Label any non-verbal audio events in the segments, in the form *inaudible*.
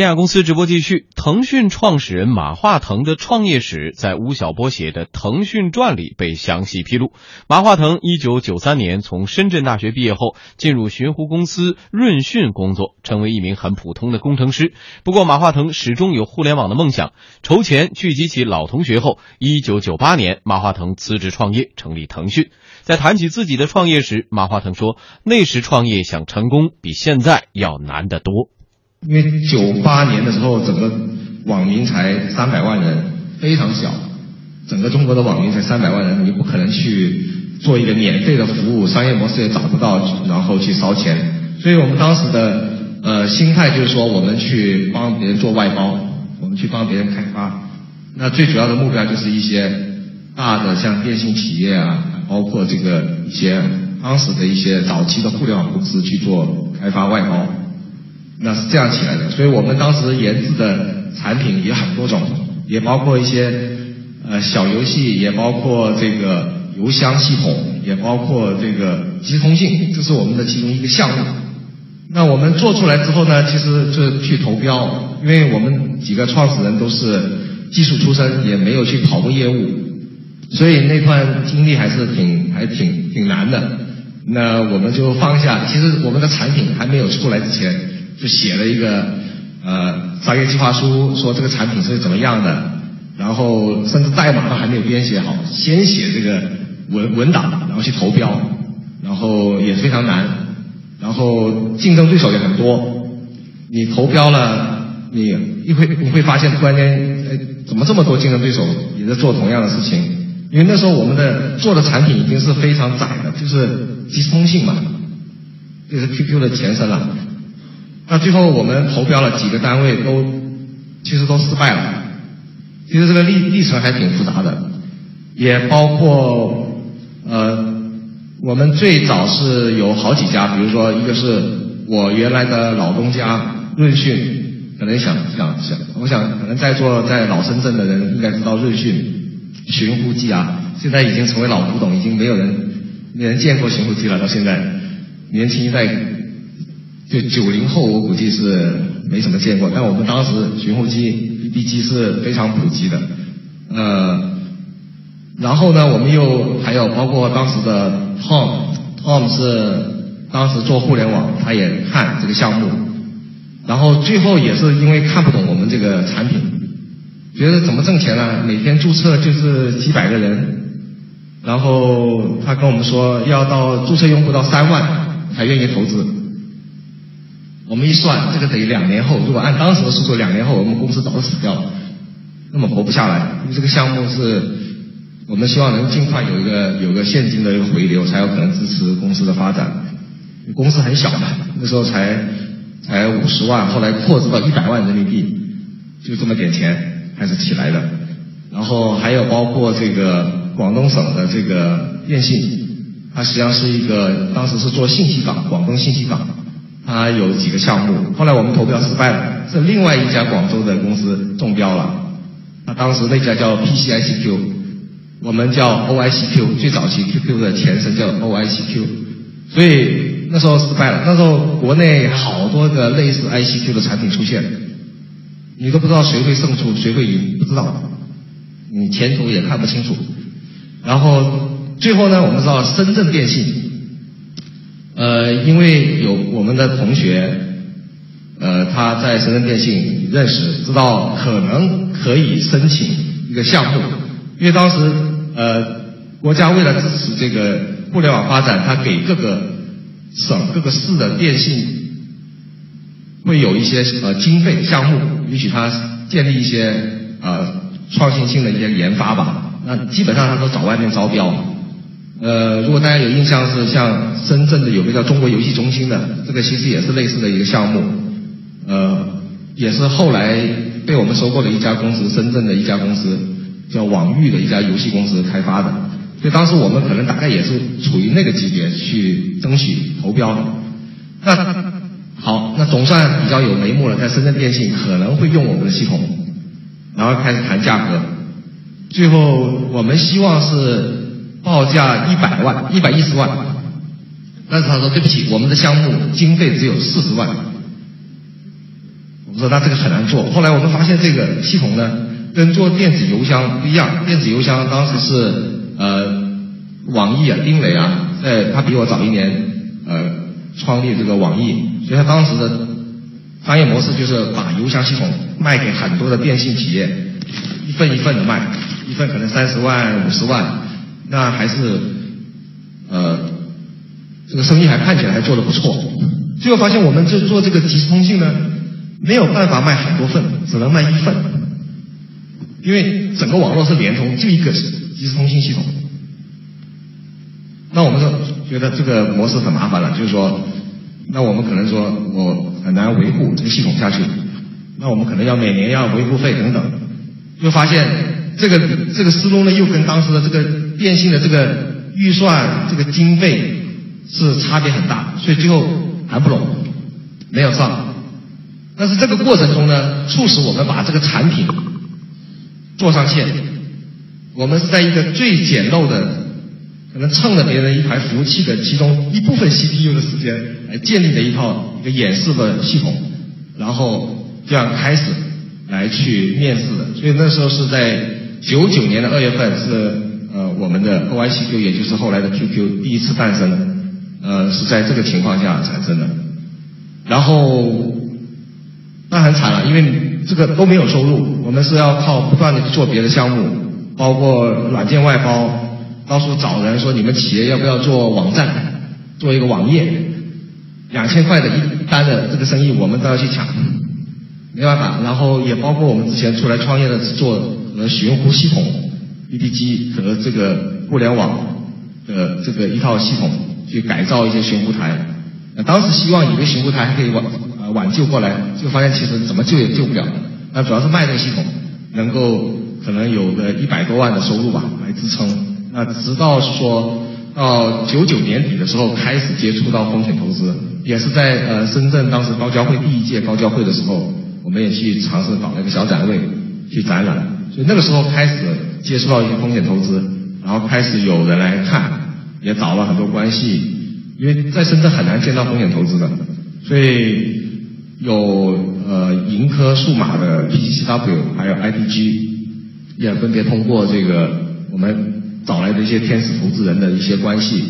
天下公司直播继续。腾讯创始人马化腾的创业史在吴晓波写的《腾讯传》里被详细披露。马化腾一九九三年从深圳大学毕业后，进入寻湖公司润讯工作，成为一名很普通的工程师。不过，马化腾始终有互联网的梦想。筹钱聚集起老同学后，一九九八年，马化腾辞职创业，成立腾讯。在谈起自己的创业时，马化腾说：“那时创业想成功，比现在要难得多。”因为九八年的时候，整个网民才三百万人，非常小。整个中国的网民才三百万人，你不可能去做一个免费的服务，商业模式也找不到，然后去烧钱。所以我们当时的呃心态就是说，我们去帮别人做外包，我们去帮别人开发。那最主要的目标就是一些大的像电信企业啊，包括这个一些当时的一些早期的互联网公司去做开发外包。那是这样起来的，所以我们当时研制的产品也很多种，也包括一些呃小游戏，也包括这个邮箱系统，也包括这个即时通信，这是我们的其中一个项目。那我们做出来之后呢，其实就是去投标，因为我们几个创始人都是技术出身，也没有去跑过业务，所以那段经历还是挺还挺挺难的。那我们就放下，其实我们的产品还没有出来之前。就写了一个呃商业计划书，说这个产品是怎么样的，然后甚至代码都还没有编写好，先写这个文文档，然后去投标，然后也非常难，然后竞争对手也很多，你投标了，你一会你会发现突然间，哎，怎么这么多竞争对手也在做同样的事情？因为那时候我们的做的产品已经是非常窄的，就是即时通信嘛，就是 QQ 的前身了。那最后我们投标了几个单位，都其实都失败了。其实这个历历程还挺复杂的，也包括呃，我们最早是有好几家，比如说一个是我原来的老东家润讯，可能想想想，我想可能在座在老深圳的人应该知道润讯寻呼机啊，现在已经成为老古董，已经没有人没人见过寻呼机了。到现在年轻一代。就九零后，我估计是没什么见过，但我们当时寻呼机、BB 机是非常普及的，呃，然后呢，我们又还有包括当时的 Tom，Tom 是当时做互联网，他也看这个项目，然后最后也是因为看不懂我们这个产品，觉得怎么挣钱呢？每天注册就是几百个人，然后他跟我们说要到注册用户到三万才愿意投资。我们一算，这个等于两年后，如果按当时的速度，两年后我们公司早就死掉了，那么活不下来。因为这个项目是，我们希望能尽快有一个有个现金的一个回流，才有可能支持公司的发展。公司很小嘛，那时候才才五十万，后来扩支到一百万人民币，就这么点钱开始起来的。然后还有包括这个广东省的这个电信，它实际上是一个当时是做信息港，广东信息港。他有几个项目，后来我们投标失败了，是另外一家广州的公司中标了。他当时那家叫 PCICQ，我们叫 OICQ，最早期 QQ 的前身叫 OICQ，所以那时候失败了。那时候国内好多个类似 ICQ 的产品出现，你都不知道谁会胜出，谁会赢，不知道，你前途也看不清楚。然后最后呢，我们知道深圳电信。呃，因为有我们的同学，呃，他在深圳电信认识，知道可能可以申请一个项目，因为当时呃，国家为了支持这个互联网发展，他给各个省、各个市的电信会有一些呃经费项目，允许他建立一些呃创新性的一些研发吧。那基本上他都找外面招标。呃，如果大家有印象，是像深圳的有个叫中国游戏中心的，这个其实也是类似的一个项目，呃，也是后来被我们收购的一家公司，深圳的一家公司叫网域的一家游戏公司开发的，所以当时我们可能大概也是处于那个级别去争取投标。那好，那总算比较有眉目了，在深圳电信可能会用我们的系统，然后开始谈价格，最后我们希望是。报价一百万，一百一十万，但是他说对不起，我们的项目经费只有四十万，我们说那这个很难做。后来我们发现这个系统呢，跟做电子邮箱不一样。电子邮箱当时是呃网易啊，丁磊啊，在他比我早一年呃创立这个网易，所以他当时的商业模式就是把邮箱系统卖给很多的电信企业，一份一份的卖，一份可能三十万、五十万，那还是呃这个生意还看起来还做得不错。最后发现我们这做这个即时通信呢。没有办法卖很多份，只能卖一份，因为整个网络是联通，就一个即时通信系统。那我们说觉得这个模式很麻烦了，就是说，那我们可能说我很难维护这个系统下去，那我们可能要每年要维护费等等，就发现这个这个思路呢，又跟当时的这个电信的这个预算这个经费是差别很大，所以最后谈不拢，没有上。但是这个过程中呢，促使我们把这个产品做上线。我们是在一个最简陋的，可能蹭了别人一台服务器的其中一部分 CPU 的时间来建立的一套一个演示的系统，然后这样开始来去面试的。所以那时候是在九九年的二月份，是呃我们的 OICQ，也就是后来的 QQ 第一次诞生，呃是在这个情况下产生的。然后。那很惨了，因为这个都没有收入，我们是要靠不断的去做别的项目，包括软件外包，到处找人说你们企业要不要做网站，做一个网页，两千块的一单的这个生意我们都要去抢，没办法，然后也包括我们之前出来创业的做和寻呼系统，BB 机和这个互联网的这个一套系统去改造一些寻呼台，当时希望以为寻呼台还可以网。挽救过来，就发现其实怎么救也救不了。那主要是卖这个系统，能够可能有个一百多万的收入吧，来支撑。那直到说到九九年底的时候，开始接触到风险投资，也是在呃深圳当时高交会第一届高交会的时候，我们也去尝试搞了一个小展位去展览。所以那个时候开始接触到一些风险投资，然后开始有人来看，也找了很多关系，因为在深圳很难见到风险投资的，所以。有呃盈科数码的 PGCW，还有 IDG，也分别通过这个我们找来的一些天使投资人的一些关系，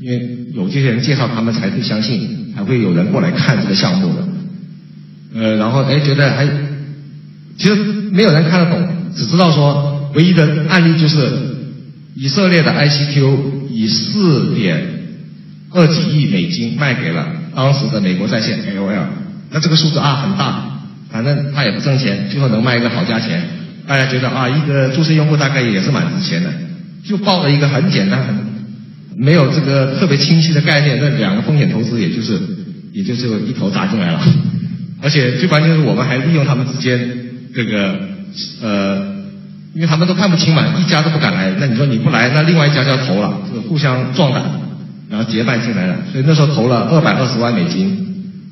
因为有这些人介绍，他们才会相信，才会有人过来看这个项目的。呃，然后哎觉得还，其实没有人看得懂，只知道说唯一的案例就是以色列的 ICQ 以四点二几亿美金卖给了当时的美国在线 AOL。那这个数字啊很大，反正他也不挣钱，最后能卖一个好价钱，大家觉得啊一个注册用户大概也是蛮值钱的，就报了一个很简单、很没有这个特别清晰的概念，那两个风险投资也就是也就是一头砸进来了，而且最关键是我们还利用他们之间这个呃，因为他们都看不清嘛，一家都不敢来，那你说你不来，那另外一家就要投了，就互相壮胆，然后结伴进来了，所以那时候投了二百二十万美金。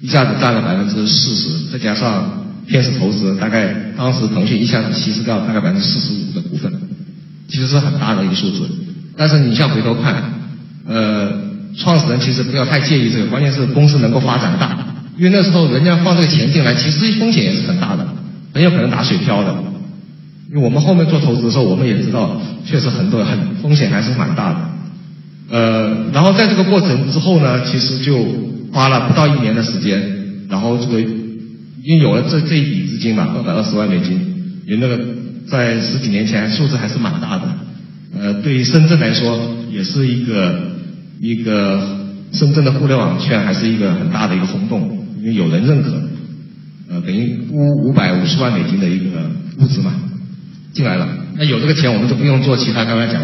一下子占了百分之四十，再加上天使投资，大概当时腾讯一下子稀释掉大概百分之四十五的股份，其实是很大的一个数字。但是你像回头看，呃，创始人其实不要太介意这个，关键是公司能够发展大，因为那时候人家放这个钱进来，其实风险也是很大的，很有可能打水漂的。因为我们后面做投资的时候，我们也知道，确实很多很风险还是蛮大的。呃，然后在这个过程之后呢，其实就。花了不到一年的时间，然后这个因为有了这这一笔资金嘛，二百二十万美金，也那个在十几年前数字还是蛮大的。呃，对于深圳来说，也是一个一个深圳的互联网圈还是一个很大的一个轰动，因为有人认可，呃，等于五五百五十万美金的一个物资嘛进来了。那有这个钱，我们就不用做其他刚才讲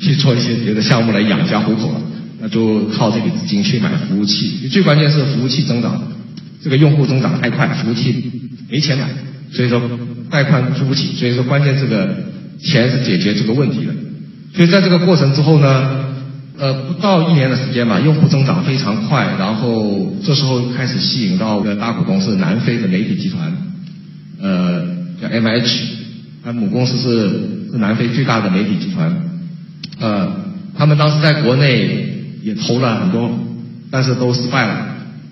去做一些别的项目来养家糊口了。那就靠这笔资金去买服务器，最关键是服务器增长，这个用户增长太快，服务器没钱买，所以说带宽付不起，所以说关键这个钱是解决这个问题的。所以在这个过程之后呢，呃，不到一年的时间吧，用户增长非常快，然后这时候开始吸引到的大股东是南非的媒体集团，呃，叫 M H H，它母公司是是南非最大的媒体集团，呃，他们当时在国内。也投了很多，但是都失败了。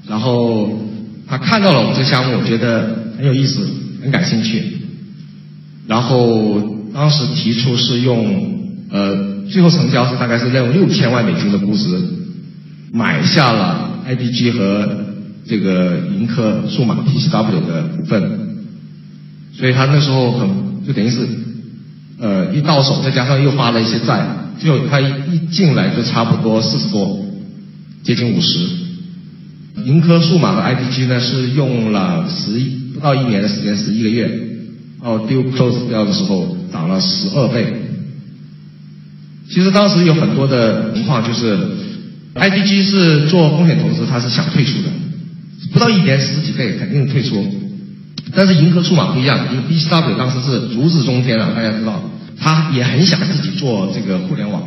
然后他看到了我们这个项目，我觉得很有意思，很感兴趣，然后当时提出是用呃，最后成交是大概是用六千万美金的估值买下了 IDG 和这个盈科数码 PCW 的股份，所以他那时候很就等于是呃一到手，再加上又发了一些债，最后他一一进来就差不多四十多，接近五十。盈科数码的 IDG 呢是用了十一不到一年的时间，十一个月，到 d e close 掉的时候涨了十二倍。其实当时有很多的情况就是，IDG 是做风险投资，他是想退出的，不到一年十几倍肯定退出。但是银河数码不一样，因为 BCW 当时是如日中天啊，大家知道，他也很想自己做这个互联网。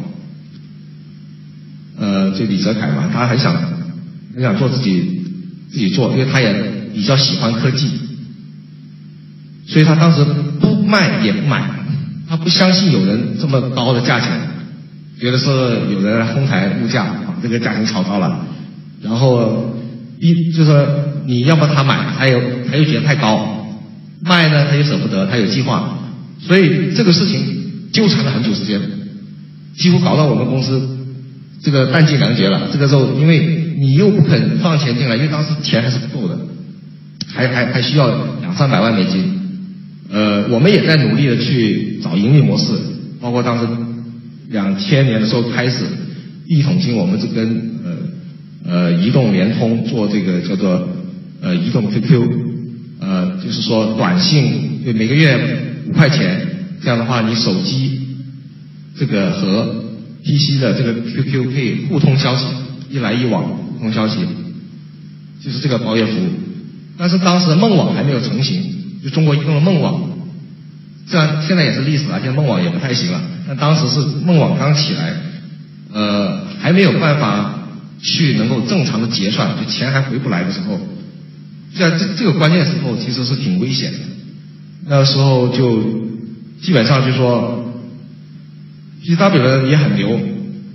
呃，就李泽楷嘛，他很想。很想做自己自己做，因为他也比较喜欢科技，所以他当时不卖也不买，他不相信有人这么高的价钱，觉得是有人来哄抬物价，把这个价钱炒高了，然后一就说你要不他买，他又他又觉得太高，卖呢他又舍不得，他有计划，所以这个事情纠缠了很久时间，几乎搞到我们公司这个弹尽粮绝了。这个时候因为。你又不肯放钱进来，因为当时钱还是不够的，还还还需要两三百万美金。呃，我们也在努力的去找盈利模式，包括当时两千年的时候开始，一桶金我们是跟呃呃移动、联通做这个叫做呃移动 QQ，呃就是说短信就每个月五块钱，这样的话你手机这个和 PC 的这个 QQ 可以互通消息，一来一往互。通消息，就是这个包月服务，但是当时梦网还没有成型，就中国移动的梦网，虽然现在也是历史了，现在梦网也不太行了，但当时是梦网刚起来，呃，还没有办法去能够正常的结算，就钱还回不来的时候，在这这个关键时候其实是挺危险的，那时候就基本上就说，P W 也很牛，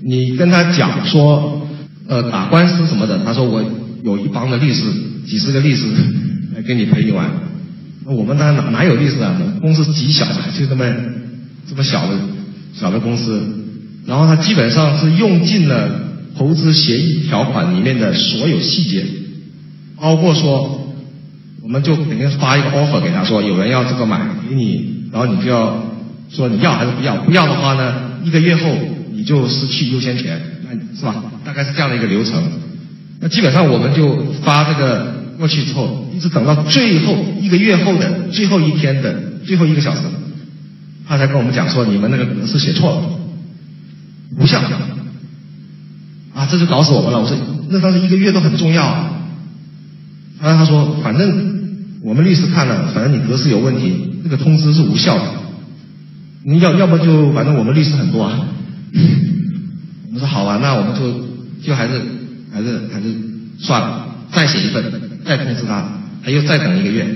你跟他讲说。呃，打官司什么的，他说我有一帮的律师，几十个律师 *laughs* 来跟你陪你玩。那我们那哪哪有律师啊？公司极小的，就这么这么小的小的公司。然后他基本上是用尽了投资协议条款里面的所有细节，包括说，我们就肯定发一个 offer 给他说，有人要这个买给你，然后你就要说你要还是不要？不要的话呢，一个月后你就失去优先权。是吧？大概是这样的一个流程。那基本上我们就发这个过去之后，一直等到最后一个月后的最后一天的最后一个小时，他才跟我们讲说你们那个格式写错了，不像。啊，这就搞死我们了。我说那当时一个月都很重要。然后他说，反正我们律师看了，反正你格式有问题，那个通知是无效的。你要要么就反正我们律师很多啊。我们说好吧，那我们就就还是还是还是算了，再写一份，再通知他，他又再等一个月，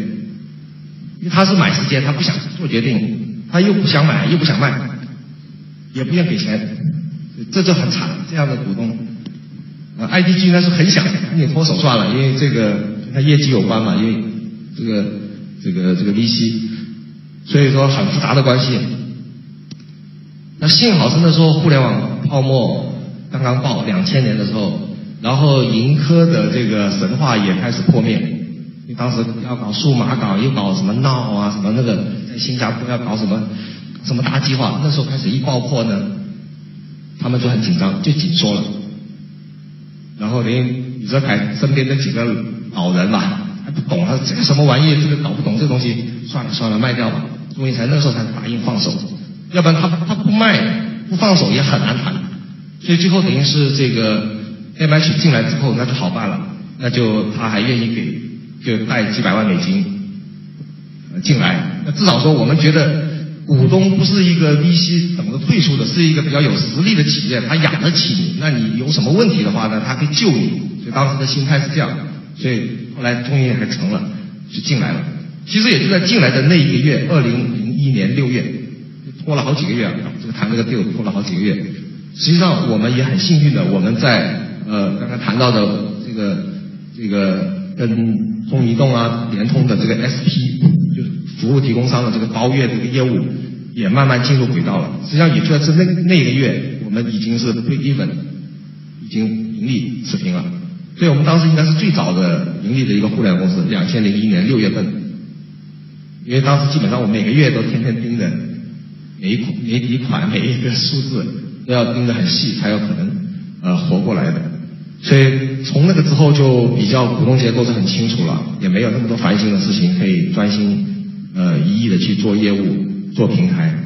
因为他是买时间，他不想做决定，他又不想买，又不想卖，也不愿给钱，这就很惨。这样的股东，呃，IDG 呢是很想跟你脱手算了，因为这个跟他业绩有关嘛，因为这个这个这个 VC，所以说很复杂的关系。那幸好是那时候互联网泡沫刚刚爆，两千年的时候，然后盈科的这个神话也开始破灭。你当时要搞数码港，又搞什么闹啊，什么那个在新加坡要搞什么什么大计划，那时候开始一爆破呢，他们就很紧张，就紧缩了。然后连李泽楷身边的几个老人吧，不懂啊，这个什么玩意，这个搞不懂这东西，算了算了，卖掉吧。终于才那时候才答应放手。要不然他他不卖不放手也很难谈，所以最后等于是这个 M H 进来之后那就好办了，那就他还愿意给就带几百万美金进来，那至少说我们觉得股东不是一个 V C 等着退出的，是一个比较有实力的企业，他养得起你，那你有什么问题的话呢，他可以救你，所以当时的心态是这样的，所以后来终于还成了，就进来了。其实也就在进来的那一个月，二零零一年六月。拖了好几个月啊，这个谈这个 deal 拖了好几个月。实际上我们也很幸运的，我们在呃刚刚谈到的这个这个跟中移动啊、联通的这个 SP，就是服务提供商的这个包月这个业务，也慢慢进入轨道了。实际上，也就在是那那一个月，我们已经是 break even，已经盈利持平了。所以我们当时应该是最早的盈利的一个互联网公司，两千零一年六月份，因为当时基本上我每个月都天天盯着每一款每一款每一个数字都要盯得很细，才有可能呃活过来的。所以从那个之后就比较股东结构是很清楚了，也没有那么多烦心的事情，可以专心呃一意的去做业务、做平台。